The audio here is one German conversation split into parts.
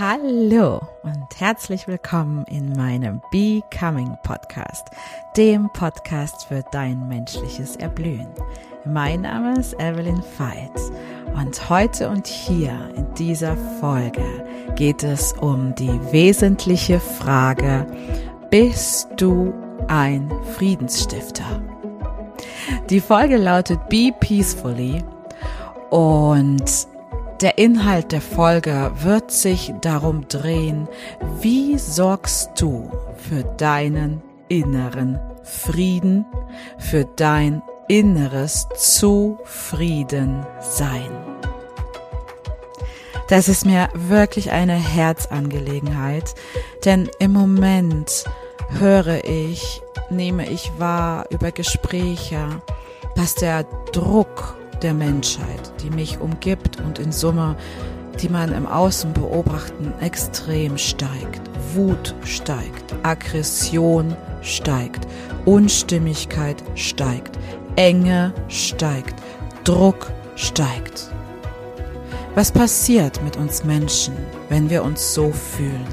Hallo und herzlich willkommen in meinem Becoming Podcast, dem Podcast für dein menschliches Erblühen. Mein Name ist Evelyn Veit und heute und hier in dieser Folge geht es um die wesentliche Frage, bist du ein Friedensstifter? Die Folge lautet Be Peacefully und der Inhalt der Folge wird sich darum drehen, wie sorgst du für deinen inneren Frieden, für dein inneres Zufriedensein. Das ist mir wirklich eine Herzangelegenheit, denn im Moment höre ich, nehme ich wahr über Gespräche, dass der Druck der Menschheit, die mich umgibt und in Summe, die man im Außen beobachten, extrem steigt. Wut steigt, Aggression steigt, Unstimmigkeit steigt, Enge steigt, Druck steigt. Was passiert mit uns Menschen, wenn wir uns so fühlen?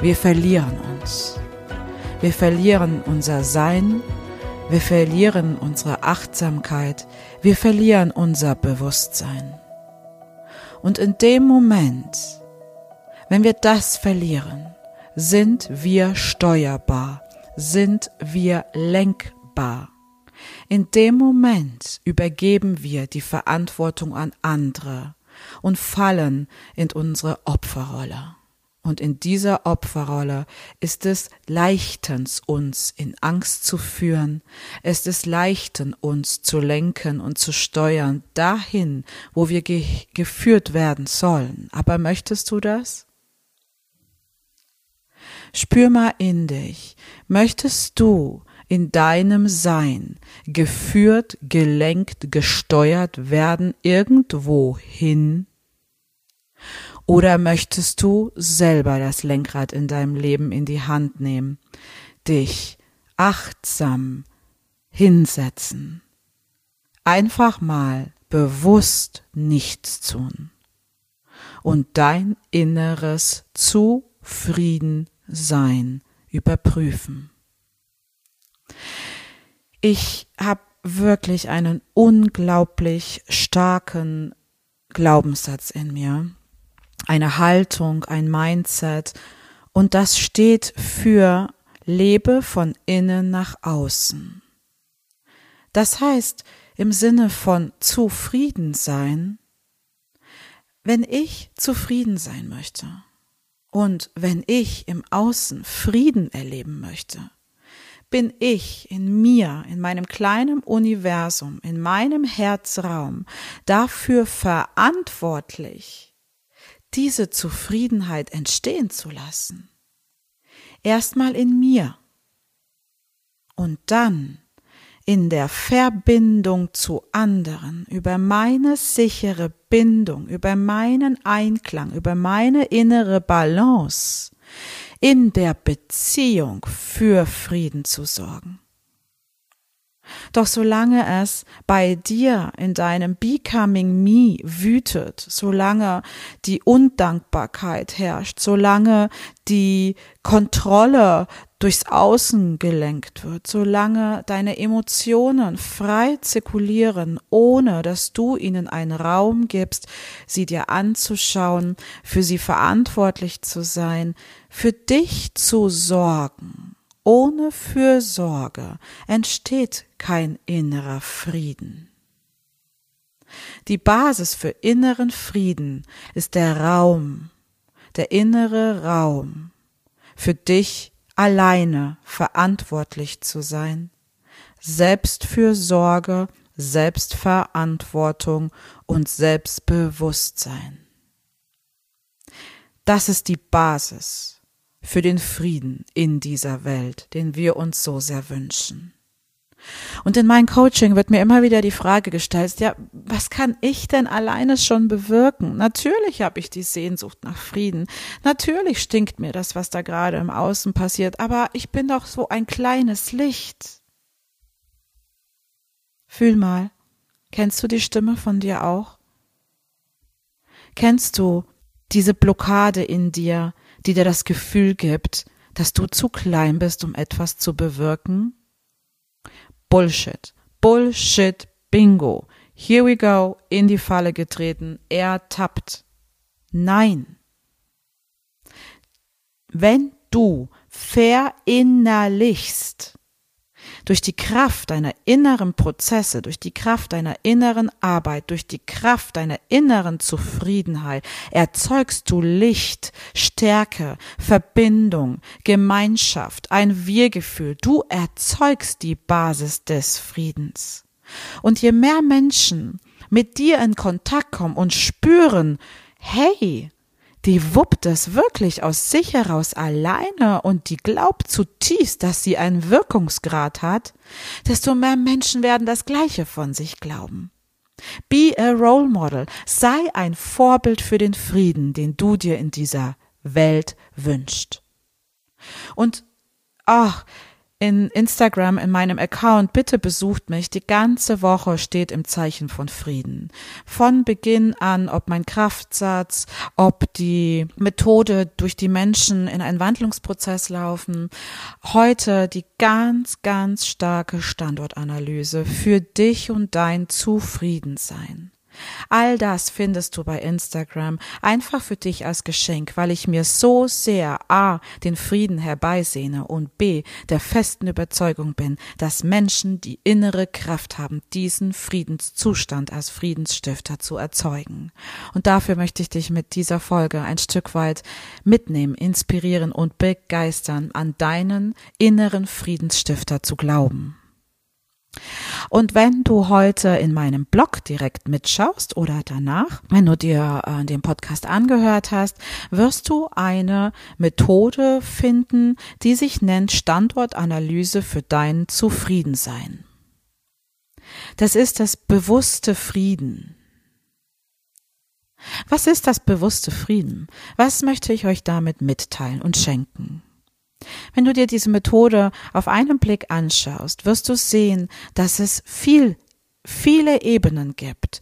Wir verlieren uns. Wir verlieren unser Sein, wir verlieren unsere Achtsamkeit, wir verlieren unser Bewusstsein. Und in dem Moment, wenn wir das verlieren, sind wir steuerbar, sind wir lenkbar. In dem Moment übergeben wir die Verantwortung an andere und fallen in unsere Opferrolle. Und in dieser Opferrolle ist es leichtens, uns in Angst zu führen, es ist leichten, uns zu lenken und zu steuern dahin, wo wir ge geführt werden sollen. Aber möchtest du das? Spür mal in dich. Möchtest du in deinem Sein geführt, gelenkt, gesteuert werden irgendwo hin? Oder möchtest du selber das Lenkrad in deinem Leben in die Hand nehmen, dich achtsam hinsetzen, einfach mal bewusst nichts tun. Und dein inneres Zufriedensein überprüfen. Ich habe wirklich einen unglaublich starken Glaubenssatz in mir, eine Haltung, ein Mindset und das steht für lebe von innen nach außen. Das heißt, im Sinne von zufrieden sein, wenn ich zufrieden sein möchte und wenn ich im Außen Frieden erleben möchte, bin ich in mir, in meinem kleinen Universum, in meinem Herzraum dafür verantwortlich, diese Zufriedenheit entstehen zu lassen. Erstmal in mir und dann in der Verbindung zu anderen, über meine sichere Bindung, über meinen Einklang, über meine innere Balance, in der Beziehung für Frieden zu sorgen. Doch solange es bei dir in deinem Becoming Me wütet, solange die Undankbarkeit herrscht, solange die Kontrolle durchs Außen gelenkt wird, solange deine Emotionen frei zirkulieren, ohne dass du ihnen einen Raum gibst, sie dir anzuschauen, für sie verantwortlich zu sein, für dich zu sorgen, ohne Fürsorge entsteht kein innerer Frieden. Die Basis für inneren Frieden ist der Raum, der innere Raum, für dich alleine verantwortlich zu sein, Selbstfürsorge, Selbstverantwortung und Selbstbewusstsein. Das ist die Basis für den Frieden in dieser Welt, den wir uns so sehr wünschen. Und in meinem Coaching wird mir immer wieder die Frage gestellt, ja, was kann ich denn alleine schon bewirken? Natürlich habe ich die Sehnsucht nach Frieden. Natürlich stinkt mir das, was da gerade im Außen passiert, aber ich bin doch so ein kleines Licht. Fühl mal, kennst du die Stimme von dir auch? Kennst du diese Blockade in dir, die dir das Gefühl gibt, dass du zu klein bist, um etwas zu bewirken? Bullshit. Bullshit. Bingo. Here we go. In die Falle getreten. Er tappt. Nein. Wenn du verinnerlichst, durch die Kraft deiner inneren Prozesse, durch die Kraft deiner inneren Arbeit, durch die Kraft deiner inneren Zufriedenheit erzeugst du Licht, Stärke, Verbindung, Gemeinschaft, ein Wir-Gefühl. Du erzeugst die Basis des Friedens. Und je mehr Menschen mit dir in Kontakt kommen und spüren, hey, die wuppt es wirklich aus sich heraus alleine und die glaubt zutiefst, dass sie einen Wirkungsgrad hat, desto mehr Menschen werden das Gleiche von sich glauben. Be a role model. Sei ein Vorbild für den Frieden, den du dir in dieser Welt wünschst. Und ach, in Instagram in meinem Account, bitte besucht mich. Die ganze Woche steht im Zeichen von Frieden. Von Beginn an, ob mein Kraftsatz, ob die Methode durch die Menschen in einen Wandlungsprozess laufen. Heute die ganz, ganz starke Standortanalyse für dich und dein Zufriedensein. All das findest du bei Instagram einfach für dich als Geschenk, weil ich mir so sehr a. den Frieden herbeisehne und b. der festen Überzeugung bin, dass Menschen die innere Kraft haben, diesen Friedenszustand als Friedensstifter zu erzeugen. Und dafür möchte ich dich mit dieser Folge ein Stück weit mitnehmen, inspirieren und begeistern, an deinen inneren Friedensstifter zu glauben. Und wenn du heute in meinem Blog direkt mitschaust oder danach, wenn du dir äh, den Podcast angehört hast, wirst du eine Methode finden, die sich nennt Standortanalyse für dein Zufriedensein. Das ist das bewusste Frieden. Was ist das bewusste Frieden? Was möchte ich euch damit mitteilen und schenken? Wenn du dir diese Methode auf einen Blick anschaust, wirst du sehen, dass es viel, viele Ebenen gibt,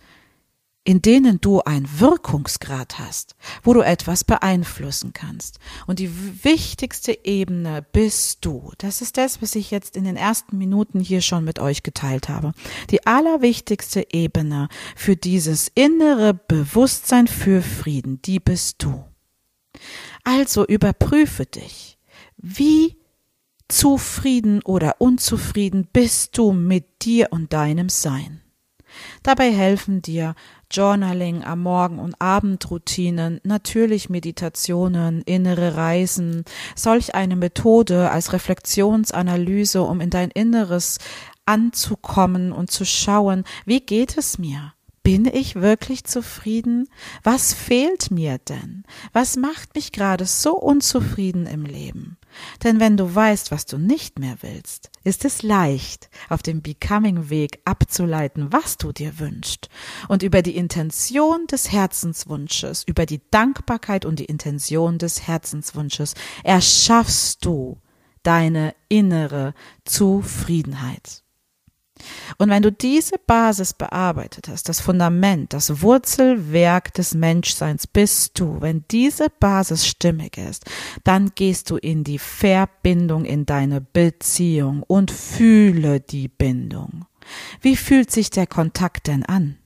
in denen du einen Wirkungsgrad hast, wo du etwas beeinflussen kannst. Und die wichtigste Ebene bist du. Das ist das, was ich jetzt in den ersten Minuten hier schon mit euch geteilt habe. Die allerwichtigste Ebene für dieses innere Bewusstsein für Frieden, die bist du. Also überprüfe dich. Wie zufrieden oder unzufrieden bist du mit dir und deinem Sein? Dabei helfen dir Journaling am Morgen- und Abendroutinen, natürlich Meditationen, innere Reisen, solch eine Methode als Reflexionsanalyse, um in dein Inneres anzukommen und zu schauen, wie geht es mir? Bin ich wirklich zufrieden? Was fehlt mir denn? Was macht mich gerade so unzufrieden im Leben? Denn wenn du weißt, was du nicht mehr willst, ist es leicht, auf dem Becoming-Weg abzuleiten, was du dir wünschst. Und über die Intention des Herzenswunsches, über die Dankbarkeit und die Intention des Herzenswunsches erschaffst du deine innere Zufriedenheit. Und wenn du diese Basis bearbeitet hast, das Fundament, das Wurzelwerk des Menschseins bist du, wenn diese Basis stimmig ist, dann gehst du in die Verbindung in deine Beziehung und fühle die Bindung. Wie fühlt sich der Kontakt denn an?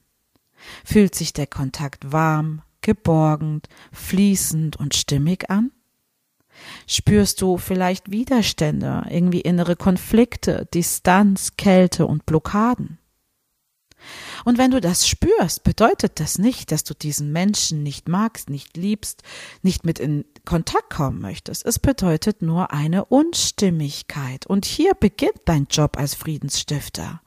Fühlt sich der Kontakt warm, geborgen, fließend und stimmig an? Spürst du vielleicht Widerstände, irgendwie innere Konflikte, Distanz, Kälte und Blockaden? Und wenn du das spürst, bedeutet das nicht, dass du diesen Menschen nicht magst, nicht liebst, nicht mit in Kontakt kommen möchtest. Es bedeutet nur eine Unstimmigkeit. Und hier beginnt dein Job als Friedensstifter.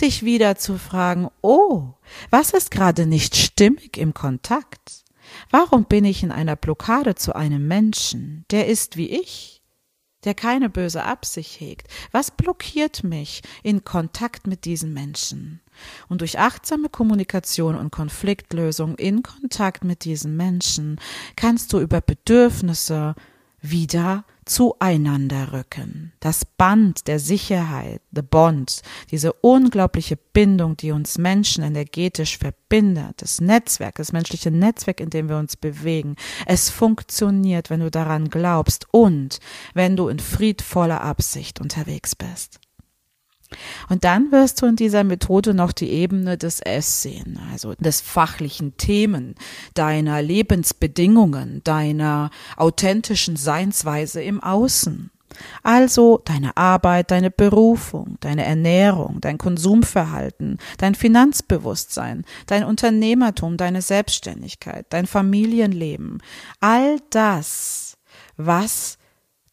Dich wieder zu fragen, oh, was ist gerade nicht stimmig im Kontakt? Warum bin ich in einer Blockade zu einem Menschen, der ist wie ich, der keine böse Absicht hegt? Was blockiert mich in Kontakt mit diesen Menschen? Und durch achtsame Kommunikation und Konfliktlösung in Kontakt mit diesen Menschen kannst du über Bedürfnisse wieder zueinander rücken. Das Band der Sicherheit, the bond, diese unglaubliche Bindung, die uns Menschen energetisch verbindet, das Netzwerk, das menschliche Netzwerk, in dem wir uns bewegen. Es funktioniert, wenn du daran glaubst und wenn du in friedvoller Absicht unterwegs bist. Und dann wirst du in dieser Methode noch die Ebene des S sehen, also des fachlichen Themen, deiner Lebensbedingungen, deiner authentischen Seinsweise im Außen. Also deine Arbeit, deine Berufung, deine Ernährung, dein Konsumverhalten, dein Finanzbewusstsein, dein Unternehmertum, deine Selbstständigkeit, dein Familienleben, all das, was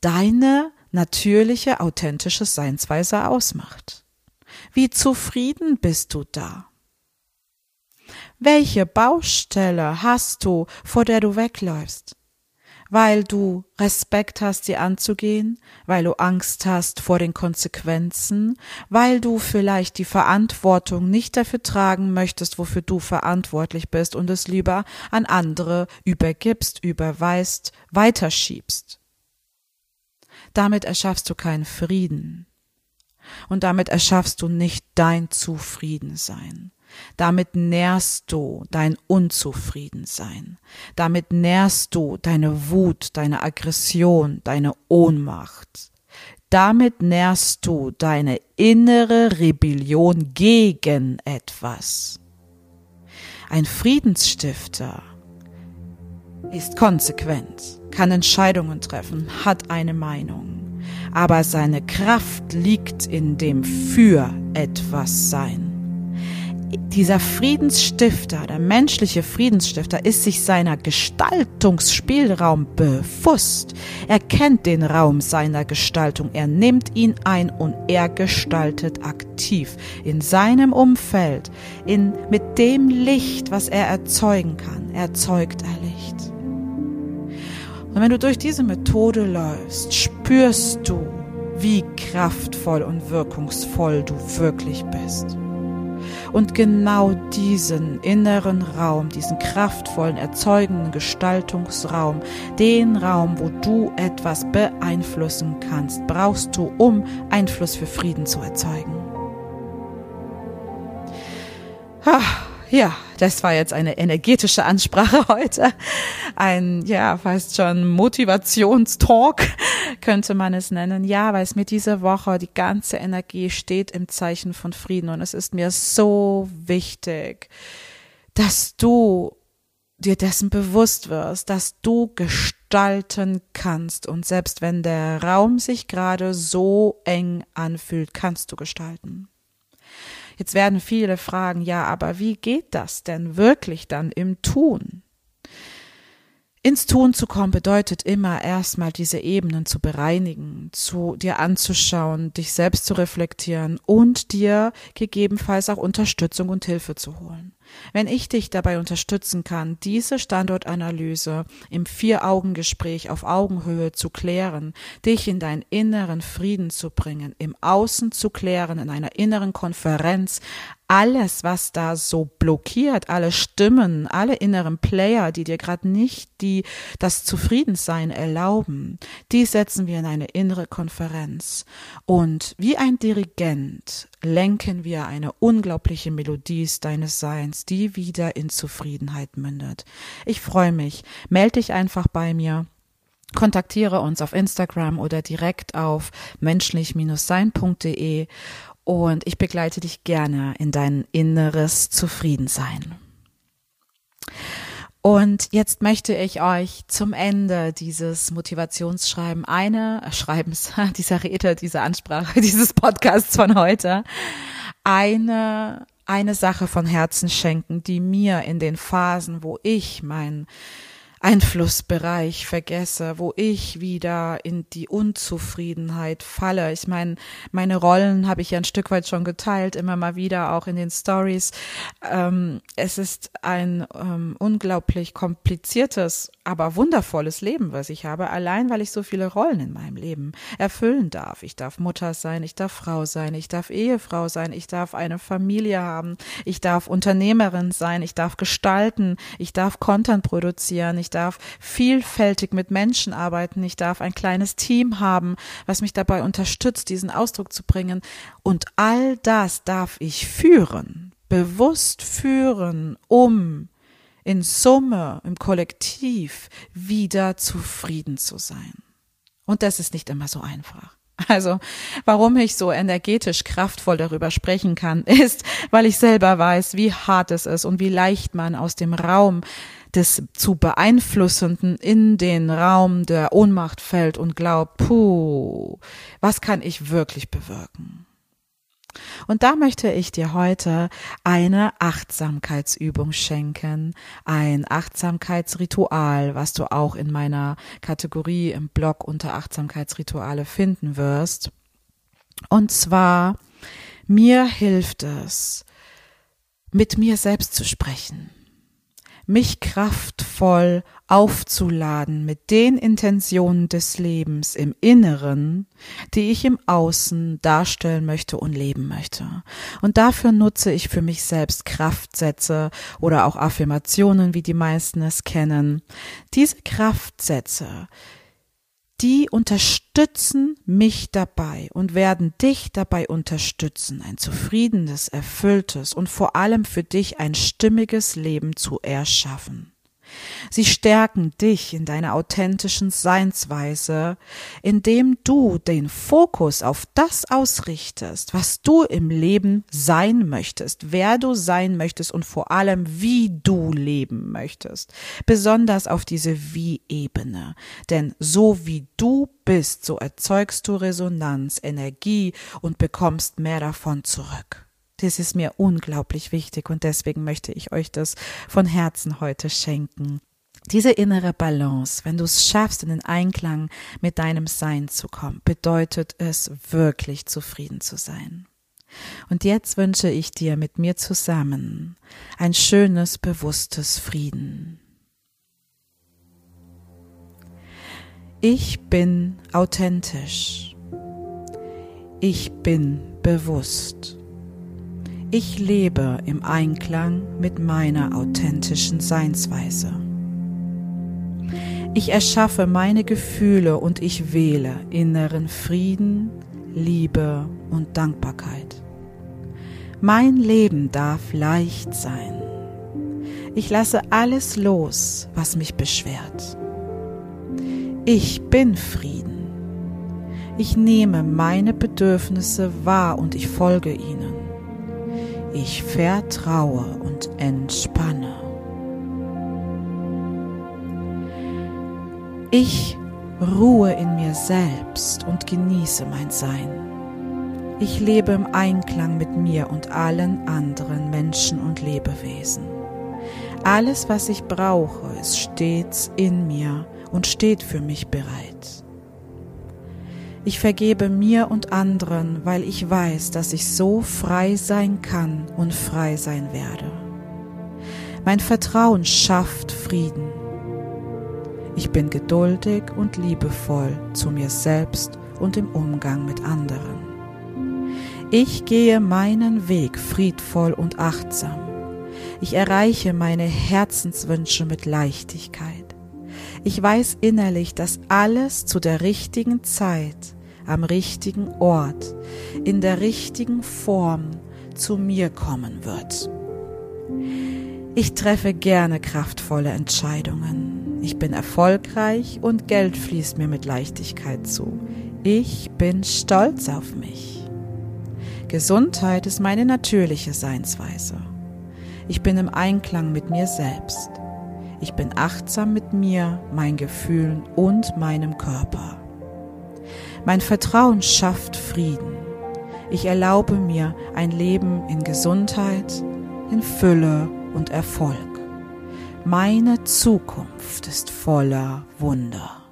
deine natürliche, authentische Seinsweise ausmacht. Wie zufrieden bist du da? Welche Baustelle hast du, vor der du wegläufst? Weil du Respekt hast, sie anzugehen, weil du Angst hast vor den Konsequenzen, weil du vielleicht die Verantwortung nicht dafür tragen möchtest, wofür du verantwortlich bist und es lieber an andere übergibst, überweist, weiterschiebst. Damit erschaffst du keinen Frieden. Und damit erschaffst du nicht dein Zufriedensein. Damit nährst du dein Unzufriedensein. Damit nährst du deine Wut, deine Aggression, deine Ohnmacht. Damit nährst du deine innere Rebellion gegen etwas. Ein Friedensstifter ist konsequent, kann Entscheidungen treffen, hat eine Meinung, aber seine Kraft liegt in dem für etwas sein. Dieser Friedensstifter, der menschliche Friedensstifter, ist sich seiner Gestaltungsspielraum bewusst. Er kennt den Raum seiner Gestaltung, er nimmt ihn ein und er gestaltet aktiv in seinem Umfeld, in, mit dem Licht, was er erzeugen kann, erzeugt er Licht. Und wenn du durch diese Methode läufst, spürst du, wie kraftvoll und wirkungsvoll du wirklich bist. Und genau diesen inneren Raum, diesen kraftvollen, erzeugenden Gestaltungsraum, den Raum, wo du etwas beeinflussen kannst, brauchst du, um Einfluss für Frieden zu erzeugen. Ah ja, das war jetzt eine energetische Ansprache heute. Ein, ja, fast schon Motivationstalk könnte man es nennen. Ja, weil es mir diese Woche die ganze Energie steht im Zeichen von Frieden und es ist mir so wichtig, dass du dir dessen bewusst wirst, dass du gestalten kannst und selbst wenn der Raum sich gerade so eng anfühlt, kannst du gestalten. Jetzt werden viele fragen, ja, aber wie geht das denn wirklich dann im Tun? Ins Tun zu kommen bedeutet immer erstmal diese Ebenen zu bereinigen, zu dir anzuschauen, dich selbst zu reflektieren und dir gegebenenfalls auch Unterstützung und Hilfe zu holen. Wenn ich dich dabei unterstützen kann, diese Standortanalyse im Vier-Augen-Gespräch auf Augenhöhe zu klären, dich in deinen inneren Frieden zu bringen, im Außen zu klären, in einer inneren Konferenz, alles, was da so blockiert, alle Stimmen, alle inneren Player, die dir gerade nicht die das Zufriedensein erlauben, die setzen wir in eine innere Konferenz. Und wie ein Dirigent lenken wir eine unglaubliche Melodie deines Seins, die wieder in Zufriedenheit mündet. Ich freue mich. Meld dich einfach bei mir. Kontaktiere uns auf Instagram oder direkt auf menschlich-sein.de und ich begleite dich gerne in dein inneres Zufriedensein. Und jetzt möchte ich euch zum Ende dieses Motivationsschreiben eine, äh, Schreibens, dieser Rede, dieser Ansprache, dieses Podcasts von heute, eine, eine Sache von Herzen schenken, die mir in den Phasen, wo ich mein Einflussbereich vergesse, wo ich wieder in die Unzufriedenheit falle. Ich meine, meine Rollen habe ich ja ein Stück weit schon geteilt, immer mal wieder auch in den Stories. Ähm, es ist ein ähm, unglaublich kompliziertes aber wundervolles Leben, was ich habe, allein weil ich so viele Rollen in meinem Leben erfüllen darf. Ich darf Mutter sein, ich darf Frau sein, ich darf Ehefrau sein, ich darf eine Familie haben, ich darf Unternehmerin sein, ich darf gestalten, ich darf Content produzieren, ich darf vielfältig mit Menschen arbeiten, ich darf ein kleines Team haben, was mich dabei unterstützt, diesen Ausdruck zu bringen. Und all das darf ich führen, bewusst führen, um in Summe, im Kollektiv wieder zufrieden zu sein. Und das ist nicht immer so einfach. Also, warum ich so energetisch kraftvoll darüber sprechen kann, ist, weil ich selber weiß, wie hart es ist und wie leicht man aus dem Raum des zu beeinflussenden in den Raum der Ohnmacht fällt und glaubt, puh, was kann ich wirklich bewirken? Und da möchte ich dir heute eine Achtsamkeitsübung schenken, ein Achtsamkeitsritual, was du auch in meiner Kategorie im Blog unter Achtsamkeitsrituale finden wirst. Und zwar, mir hilft es, mit mir selbst zu sprechen mich kraftvoll aufzuladen mit den Intentionen des Lebens im Inneren, die ich im Außen darstellen möchte und leben möchte. Und dafür nutze ich für mich selbst Kraftsätze oder auch Affirmationen, wie die meisten es kennen. Diese Kraftsätze, die unterstützen mich dabei und werden dich dabei unterstützen, ein zufriedenes, erfülltes und vor allem für dich ein stimmiges Leben zu erschaffen. Sie stärken dich in deiner authentischen Seinsweise, indem du den Fokus auf das ausrichtest, was du im Leben sein möchtest, wer du sein möchtest und vor allem, wie du leben möchtest. Besonders auf diese Wie-Ebene. Denn so wie du bist, so erzeugst du Resonanz, Energie und bekommst mehr davon zurück. Das ist mir unglaublich wichtig und deswegen möchte ich euch das von Herzen heute schenken. Diese innere Balance, wenn du es schaffst, in den Einklang mit deinem Sein zu kommen, bedeutet es wirklich zufrieden zu sein. Und jetzt wünsche ich dir mit mir zusammen ein schönes, bewusstes Frieden. Ich bin authentisch. Ich bin bewusst. Ich lebe im Einklang mit meiner authentischen Seinsweise. Ich erschaffe meine Gefühle und ich wähle inneren Frieden, Liebe und Dankbarkeit. Mein Leben darf leicht sein. Ich lasse alles los, was mich beschwert. Ich bin Frieden. Ich nehme meine Bedürfnisse wahr und ich folge ihnen. Ich vertraue und entspanne. Ich ruhe in mir selbst und genieße mein Sein. Ich lebe im Einklang mit mir und allen anderen Menschen und Lebewesen. Alles, was ich brauche, ist stets in mir und steht für mich bereit. Ich vergebe mir und anderen, weil ich weiß, dass ich so frei sein kann und frei sein werde. Mein Vertrauen schafft Frieden. Ich bin geduldig und liebevoll zu mir selbst und im Umgang mit anderen. Ich gehe meinen Weg friedvoll und achtsam. Ich erreiche meine Herzenswünsche mit Leichtigkeit. Ich weiß innerlich, dass alles zu der richtigen Zeit am richtigen Ort, in der richtigen Form zu mir kommen wird. Ich treffe gerne kraftvolle Entscheidungen. Ich bin erfolgreich und Geld fließt mir mit Leichtigkeit zu. Ich bin stolz auf mich. Gesundheit ist meine natürliche Seinsweise. Ich bin im Einklang mit mir selbst. Ich bin achtsam mit mir, meinen Gefühlen und meinem Körper. Mein Vertrauen schafft Frieden. Ich erlaube mir ein Leben in Gesundheit, in Fülle und Erfolg. Meine Zukunft ist voller Wunder.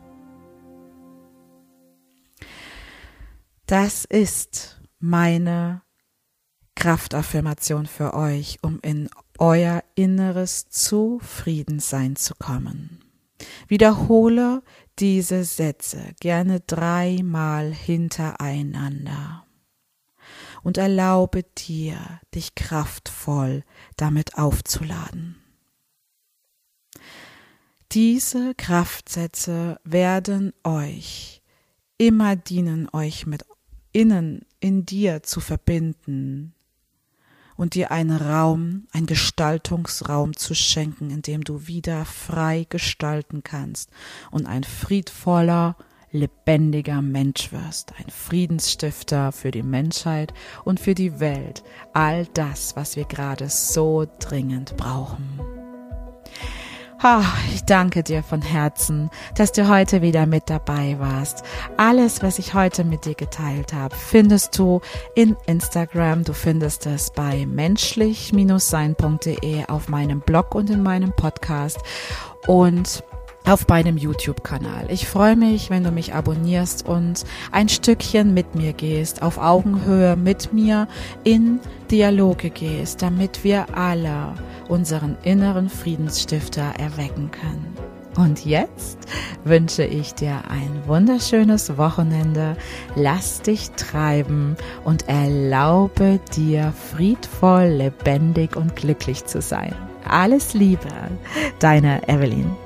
Das ist meine Kraftaffirmation für euch, um in euer inneres Zufriedensein zu kommen. Wiederhole diese Sätze gerne dreimal hintereinander und erlaube dir, dich kraftvoll damit aufzuladen. Diese Kraftsätze werden euch immer dienen, euch mit innen in dir zu verbinden und dir einen Raum, einen Gestaltungsraum zu schenken, in dem du wieder frei gestalten kannst und ein friedvoller, lebendiger Mensch wirst, ein Friedensstifter für die Menschheit und für die Welt, all das, was wir gerade so dringend brauchen. Oh, ich danke dir von Herzen, dass du heute wieder mit dabei warst. Alles, was ich heute mit dir geteilt habe, findest du in Instagram. Du findest es bei menschlich-sein.de auf meinem Blog und in meinem Podcast. Und auf meinem YouTube-Kanal. Ich freue mich, wenn du mich abonnierst und ein Stückchen mit mir gehst, auf Augenhöhe mit mir in Dialoge gehst, damit wir alle unseren inneren Friedensstifter erwecken können. Und jetzt wünsche ich dir ein wunderschönes Wochenende. Lass dich treiben und erlaube dir friedvoll, lebendig und glücklich zu sein. Alles Liebe, deine Evelyn.